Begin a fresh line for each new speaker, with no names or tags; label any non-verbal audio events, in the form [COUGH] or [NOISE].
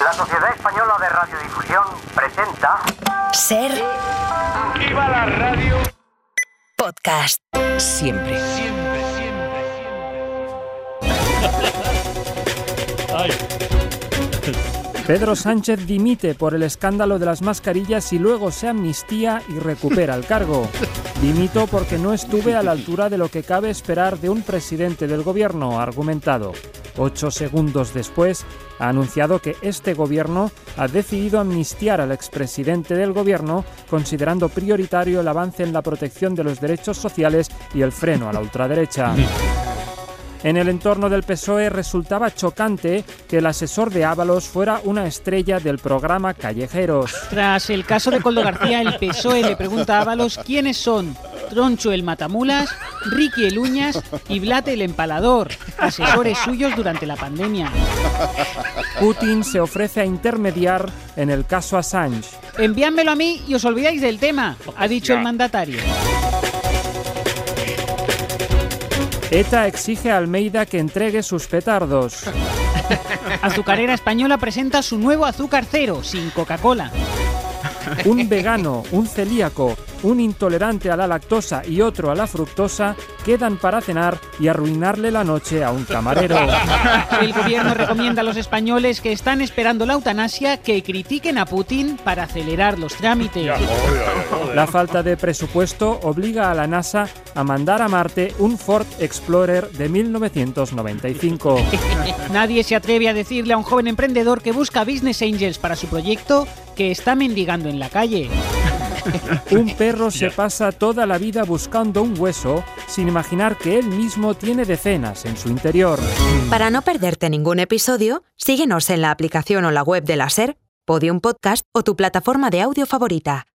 La Sociedad Española de Radiodifusión presenta
Ser
¡Viva la radio!
podcast.
Siempre.
Siempre, siempre,
Pedro Sánchez dimite por el escándalo de las mascarillas y luego se amnistía y recupera el cargo. Dimito porque no estuve a la altura de lo que cabe esperar de un presidente del gobierno, argumentado. Ocho segundos después, ha anunciado que este gobierno ha decidido amnistiar al expresidente del gobierno, considerando prioritario el avance en la protección de los derechos sociales y el freno a la ultraderecha. En el entorno del PSOE resultaba chocante que el asesor de Ábalos fuera una estrella del programa Callejeros.
Tras el caso de Coldo García, el PSOE le pregunta a Ábalos quiénes son Troncho el Matamulas, Ricky el Uñas y Blate el Empalador, asesores suyos durante la pandemia.
Putin se ofrece a intermediar en el caso Assange.
Enviádmelo a mí y os olvidáis del tema, ha dicho el mandatario.
ETA exige a Almeida que entregue sus petardos.
Azucarera Española presenta su nuevo azúcar cero, sin Coca-Cola.
Un vegano, un celíaco, un intolerante a la lactosa y otro a la fructosa quedan para cenar y arruinarle la noche a un camarero. [LAUGHS]
El gobierno recomienda a los españoles que están esperando la eutanasia que critiquen a Putin para acelerar los trámites.
La falta de presupuesto obliga a la NASA a mandar a Marte un Ford Explorer de 1995. [LAUGHS]
Nadie se atreve a decirle a un joven emprendedor que busca business angels para su proyecto que está mendigando en la calle. [LAUGHS]
Un perro se pasa toda la vida buscando un hueso sin imaginar que él mismo tiene decenas en su interior.
Para no perderte ningún episodio, síguenos en la aplicación o la web de la Ser, Podium Podcast o tu plataforma de audio favorita.